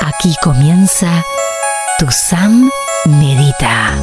Aquí comienza Tu Sam Medita.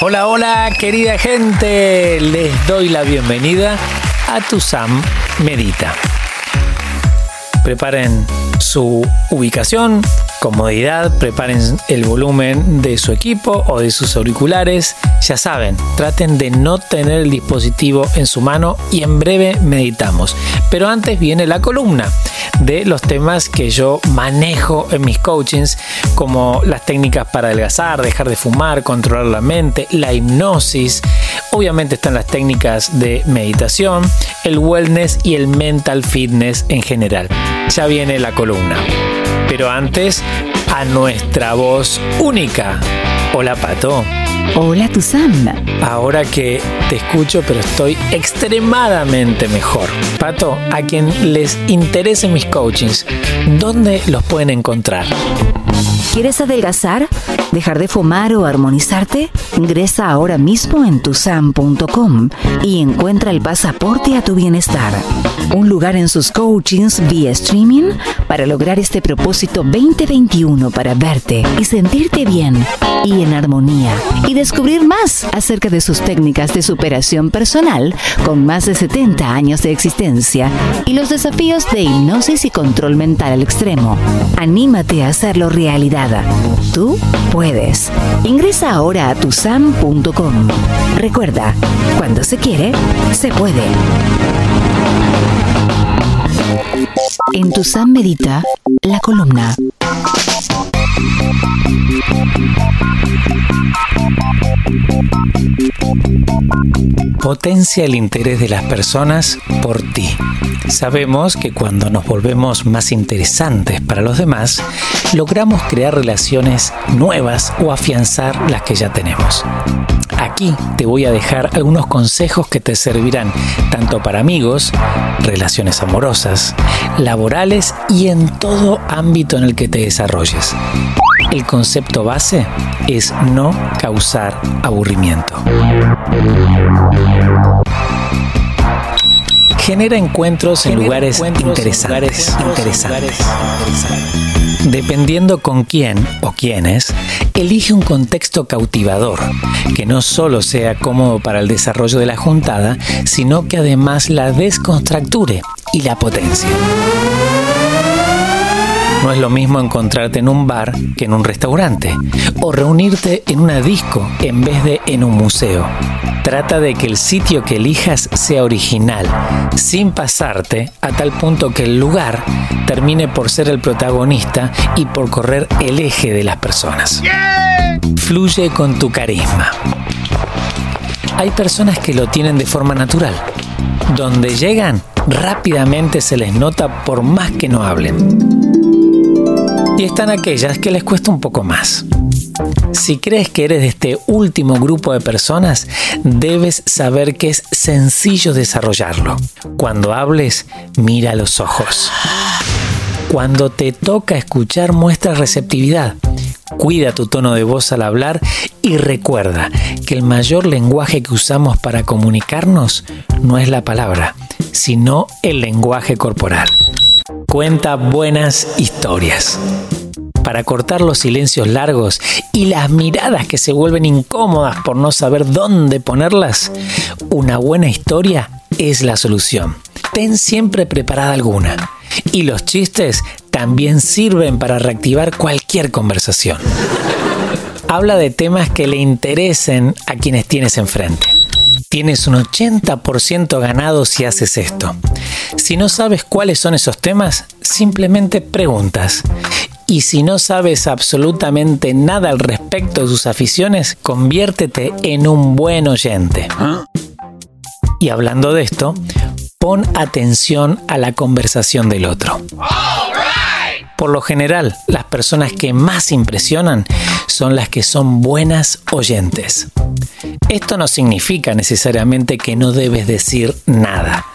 Hola, hola, querida gente. Les doy la bienvenida a Tu Sam Medita. Preparen su ubicación, comodidad, preparen el volumen de su equipo o de sus auriculares. Ya saben, traten de no tener el dispositivo en su mano y en breve meditamos. Pero antes viene la columna de los temas que yo manejo en mis coachings, como las técnicas para adelgazar, dejar de fumar, controlar la mente, la hipnosis. Obviamente están las técnicas de meditación, el wellness y el mental fitness en general. Ya viene la columna. Pero antes, a nuestra voz única. Hola Pato. Hola, tu Sam. Ahora que te escucho, pero estoy extremadamente mejor. Pato, a quien les interesen mis coachings, ¿dónde los pueden encontrar? ¿Quieres adelgazar? ¿Dejar de fumar o armonizarte? Ingresa ahora mismo en tusam.com y encuentra el pasaporte a tu bienestar. Un lugar en sus coachings vía streaming para lograr este propósito 2021 para verte y sentirte bien y en armonía y descubrir más acerca de sus técnicas de superación personal con más de 70 años de existencia y los desafíos de hipnosis y control mental al extremo. Anímate a hacerlo realidad. Tú puedes. Ingresa ahora a tusam.com. Recuerda, cuando se quiere, se puede. En Tusam Medita, la columna. Potencia el interés de las personas por ti. Sabemos que cuando nos volvemos más interesantes para los demás, logramos crear relaciones nuevas o afianzar las que ya tenemos. Aquí te voy a dejar algunos consejos que te servirán tanto para amigos, relaciones amorosas, laborales y en todo ámbito en el que te desarrolles. El concepto base es no causar aburrimiento. Genera encuentros en lugares interesantes. interesantes. Dependiendo con quién o quiénes, elige un contexto cautivador, que no solo sea cómodo para el desarrollo de la juntada, sino que además la descontracture y la potencie. No es lo mismo encontrarte en un bar que en un restaurante, o reunirte en una disco en vez de en un museo. Trata de que el sitio que elijas sea original, sin pasarte a tal punto que el lugar termine por ser el protagonista y por correr el eje de las personas. Fluye con tu carisma. Hay personas que lo tienen de forma natural. Donde llegan, rápidamente se les nota por más que no hablen. Y están aquellas que les cuesta un poco más. Si crees que eres de este último grupo de personas, debes saber que es sencillo desarrollarlo. Cuando hables, mira los ojos. Cuando te toca escuchar, muestra receptividad. Cuida tu tono de voz al hablar y recuerda que el mayor lenguaje que usamos para comunicarnos no es la palabra, sino el lenguaje corporal. Cuenta buenas historias. Para cortar los silencios largos y las miradas que se vuelven incómodas por no saber dónde ponerlas, una buena historia es la solución. Ten siempre preparada alguna. Y los chistes también sirven para reactivar cualquier conversación. Habla de temas que le interesen a quienes tienes enfrente. Tienes un 80% ganado si haces esto. Si no sabes cuáles son esos temas, simplemente preguntas. Y si no sabes absolutamente nada al respecto de sus aficiones, conviértete en un buen oyente. Y hablando de esto, pon atención a la conversación del otro. Por lo general, las personas que más impresionan son las que son buenas oyentes. Esto no significa necesariamente que no debes decir nada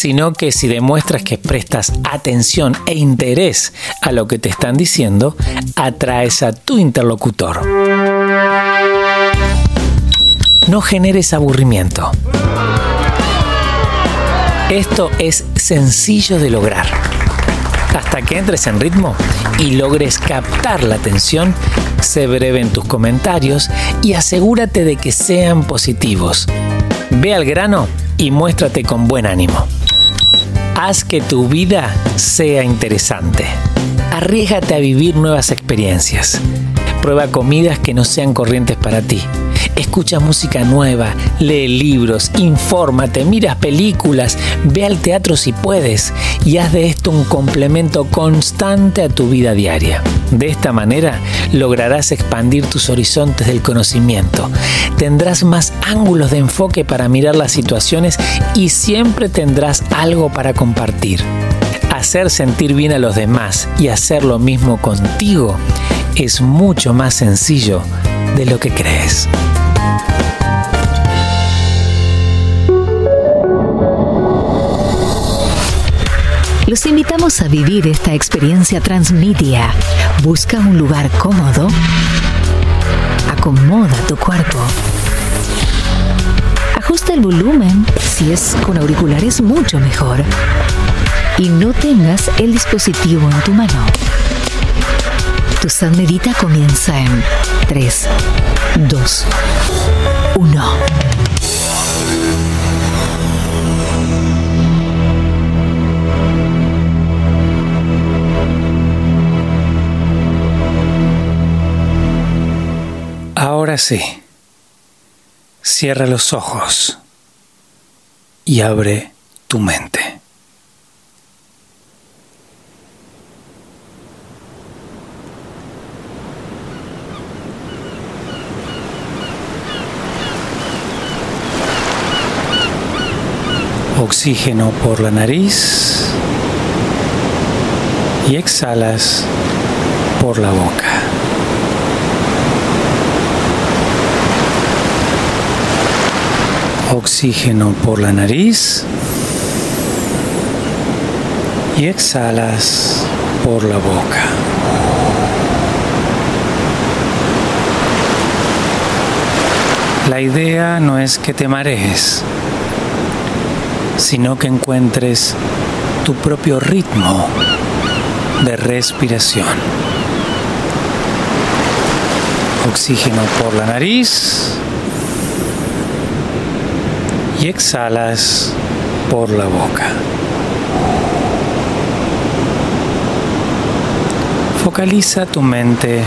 sino que si demuestras que prestas atención e interés a lo que te están diciendo, atraes a tu interlocutor. No generes aburrimiento. Esto es sencillo de lograr. Hasta que entres en ritmo y logres captar la atención, sé breve en tus comentarios y asegúrate de que sean positivos. Ve al grano y muéstrate con buen ánimo. Haz que tu vida sea interesante. Arriesgate a vivir nuevas experiencias. Prueba comidas que no sean corrientes para ti. Escucha música nueva, lee libros, infórmate, miras películas, ve al teatro si puedes y haz de esto un complemento constante a tu vida diaria. De esta manera lograrás expandir tus horizontes del conocimiento, tendrás más ángulos de enfoque para mirar las situaciones y siempre tendrás algo para compartir. Hacer sentir bien a los demás y hacer lo mismo contigo es mucho más sencillo de lo que crees. Los invitamos a vivir esta experiencia transmedia. Busca un lugar cómodo. Acomoda tu cuerpo. Ajusta el volumen. Si es con auriculares, mucho mejor. Y no tengas el dispositivo en tu mano. Tu San Medita comienza en 3, 2, 1. Ahora sí, cierra los ojos y abre tu mente. Oxígeno por la nariz y exhalas por la boca. Oxígeno por la nariz y exhalas por la boca. La idea no es que te marees, sino que encuentres tu propio ritmo de respiración. Oxígeno por la nariz y exhalas por la boca. Focaliza tu mente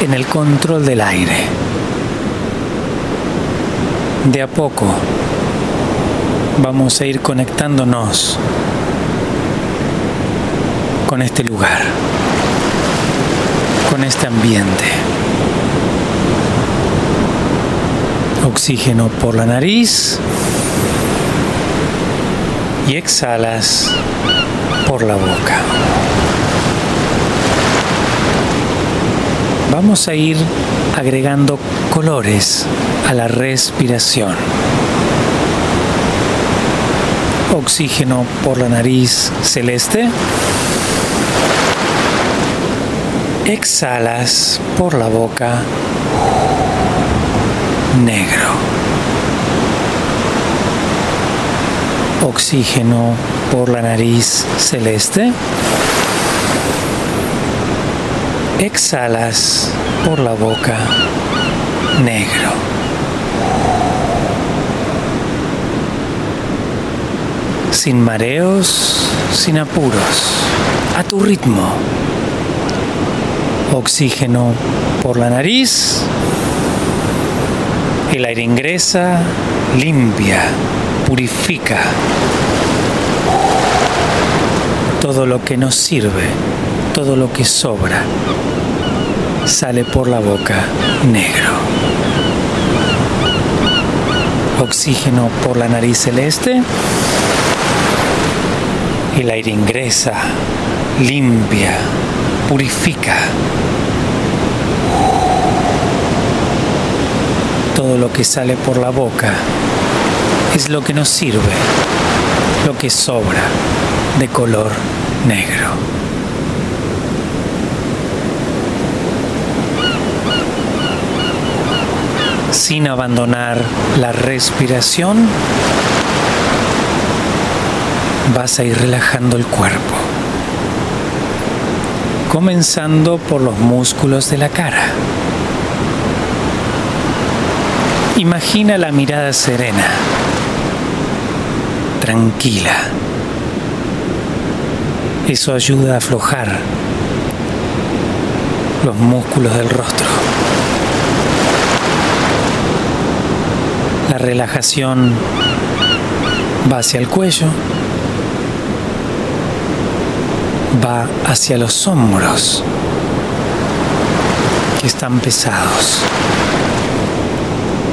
en el control del aire. De a poco vamos a ir conectándonos con este lugar, con este ambiente. Oxígeno por la nariz y exhalas por la boca. Vamos a ir agregando colores a la respiración oxígeno por la nariz celeste. Exhalas por la boca negro. Oxígeno por la nariz celeste. Exhalas por la boca negro. Sin mareos, sin apuros, a tu ritmo. Oxígeno por la nariz, el aire ingresa, limpia, purifica. Todo lo que nos sirve, todo lo que sobra, sale por la boca negro. Oxígeno por la nariz celeste el aire ingresa, limpia, purifica. Todo lo que sale por la boca es lo que nos sirve, lo que sobra de color negro. Sin abandonar la respiración, vas a ir relajando el cuerpo, comenzando por los músculos de la cara. Imagina la mirada serena, tranquila. Eso ayuda a aflojar los músculos del rostro. La relajación va hacia el cuello, va hacia los hombros que están pesados,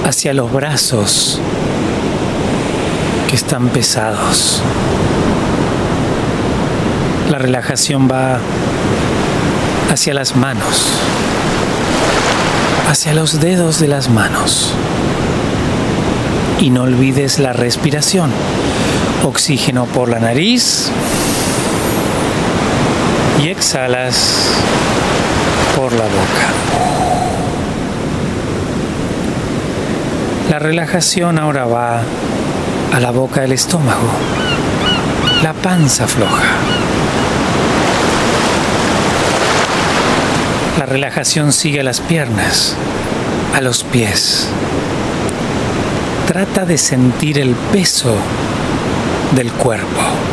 hacia los brazos que están pesados. La relajación va hacia las manos, hacia los dedos de las manos. Y no olvides la respiración. Oxígeno por la nariz y exhalas por la boca. La relajación ahora va a la boca del estómago, la panza floja. La relajación sigue a las piernas, a los pies. Trata de sentir el peso del cuerpo.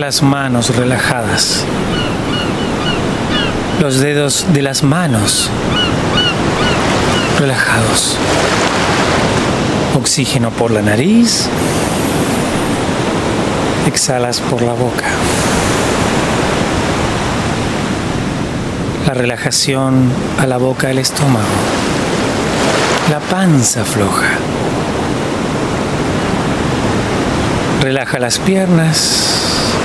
Las manos relajadas. Los dedos de las manos relajados. Oxígeno por la nariz exhalas por la boca. La relajación a la boca del estómago. La panza floja. Relaja las piernas,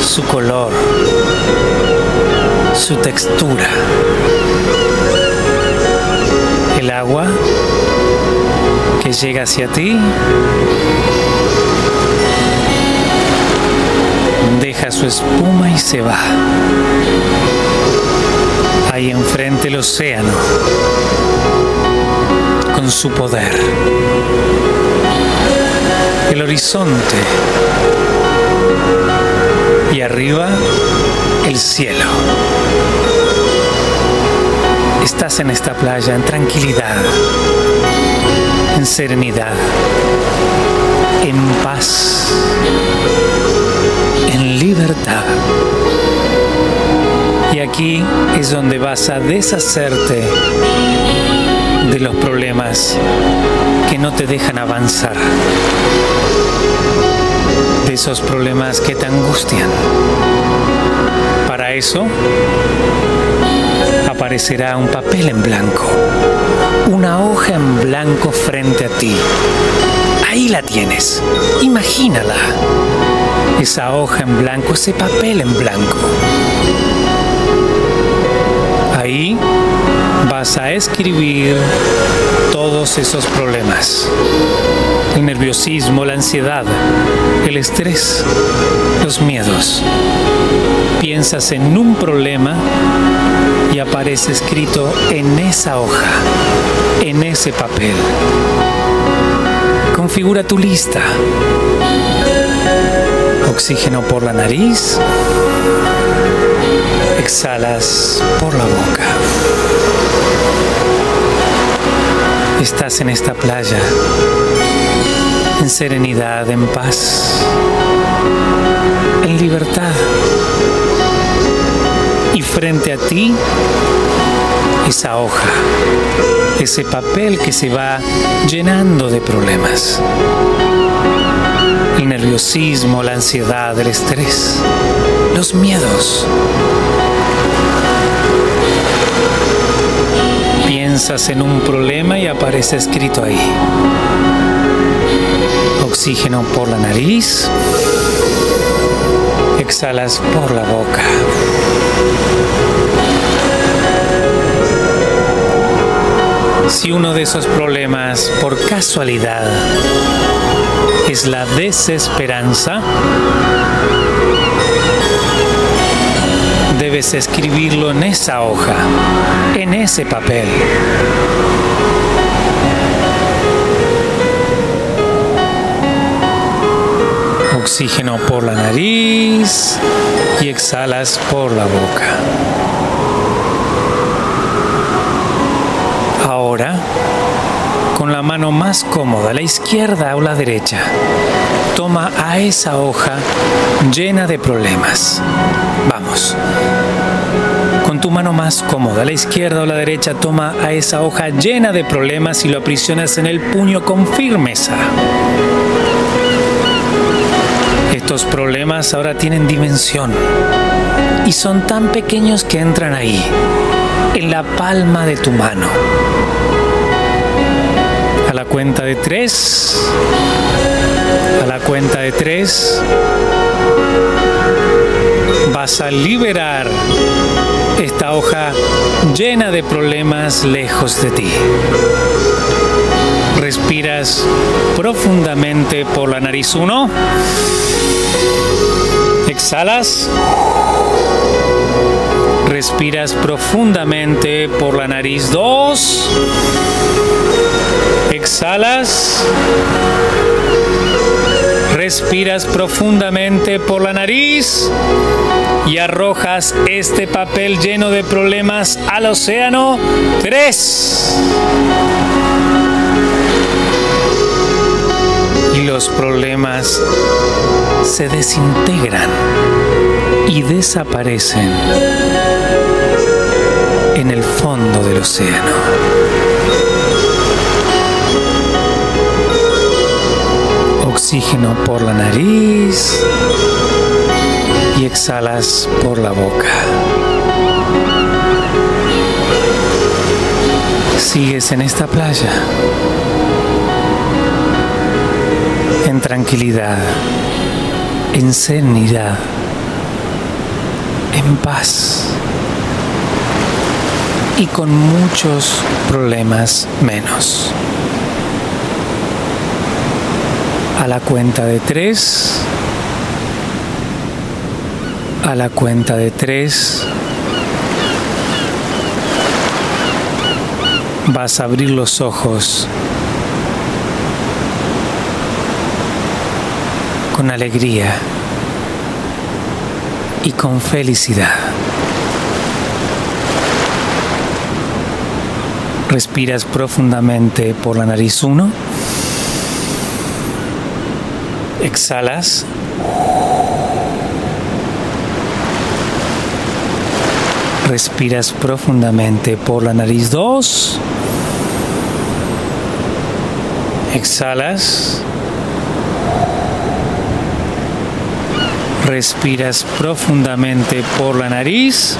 su color, su textura. El agua que llega hacia ti deja su espuma y se va. Ahí enfrente el océano, con su poder. El horizonte y arriba el cielo. Estás en esta playa en tranquilidad, en serenidad, en paz, en libertad. Y aquí es donde vas a deshacerte de los problemas que no te dejan avanzar, esos problemas que te angustian. Para eso aparecerá un papel en blanco, una hoja en blanco frente a ti. Ahí la tienes, imagínala. Esa hoja en blanco, ese papel en blanco. Ahí vas a escribir todos esos problemas. El nerviosismo, la ansiedad, el estrés, los miedos. Piensas en un problema y aparece escrito en esa hoja, en ese papel. Configura tu lista. Oxígeno por la nariz. Exhalas por la boca. Estás en esta playa, en serenidad, en paz, en libertad. Y frente a ti, esa hoja, ese papel que se va llenando de problemas. El nerviosismo, la ansiedad, el estrés, los miedos. Piensas en un problema y aparece escrito ahí. Oxígeno por la nariz. Exhalas por la boca. Si uno de esos problemas, por casualidad, es la desesperanza, debes escribirlo en esa hoja, en ese papel. Oxígeno por la nariz y exhalas por la boca. Ahora, con la mano más cómoda, la izquierda o la derecha, toma a esa hoja llena de problemas. Vamos. Con tu mano más cómoda, la izquierda o la derecha, toma a esa hoja llena de problemas y lo aprisionas en el puño con firmeza. Estos problemas ahora tienen dimensión y son tan pequeños que entran ahí, en la palma de tu mano. A la cuenta de tres, a la cuenta de tres, vas a liberar esta hoja llena de problemas lejos de ti. Respiras profundamente por la nariz uno. Exhalas. Respiras profundamente por la nariz 2. Exhalas. Respiras profundamente por la nariz y arrojas este papel lleno de problemas al océano 3. Y los problemas se desintegran y desaparecen en el fondo del océano. Oxígeno por la nariz y exhalas por la boca. Sigues en esta playa en tranquilidad, en serenidad, en paz y con muchos problemas menos. A la cuenta de tres, a la cuenta de tres, vas a abrir los ojos con alegría y con felicidad. Respiras profundamente por la nariz 1. Exhalas. Respiras profundamente por la nariz 2. Exhalas. Respiras profundamente por la nariz.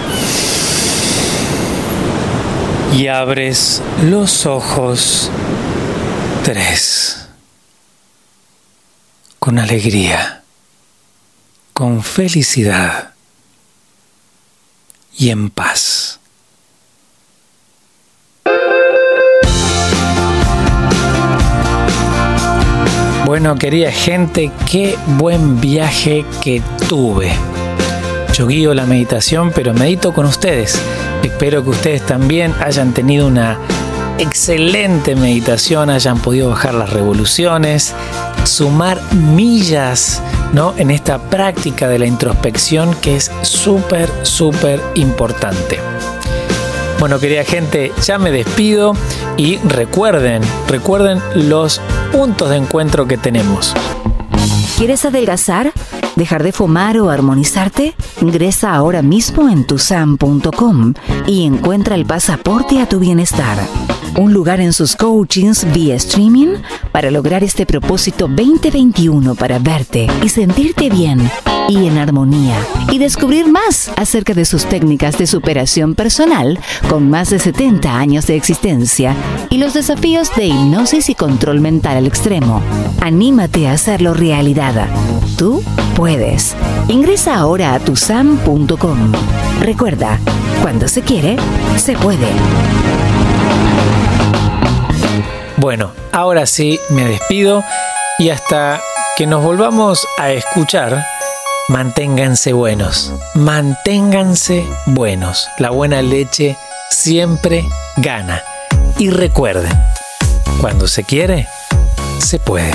Y abres los ojos. 3. Con alegría. Con felicidad y en paz. Bueno, querida gente, qué buen viaje que tuve. Yo guío la meditación, pero medito con ustedes. Espero que ustedes también hayan tenido una excelente meditación, hayan podido bajar las revoluciones, sumar millas ¿no? en esta práctica de la introspección que es súper, súper importante. Bueno, querida gente, ya me despido y recuerden, recuerden los puntos de encuentro que tenemos. ¿Quieres adelgazar? ¿Dejar de fumar o armonizarte? Ingresa ahora mismo en tusam.com y encuentra el pasaporte a tu bienestar un lugar en sus coachings vía streaming para lograr este propósito 2021 para verte y sentirte bien y en armonía y descubrir más acerca de sus técnicas de superación personal con más de 70 años de existencia y los desafíos de hipnosis y control mental al extremo. Anímate a hacerlo realidad. Tú Ingresa ahora a tusam.com. Recuerda, cuando se quiere, se puede. Bueno, ahora sí me despido y hasta que nos volvamos a escuchar, manténganse buenos, manténganse buenos. La buena leche siempre gana. Y recuerden, cuando se quiere, se puede.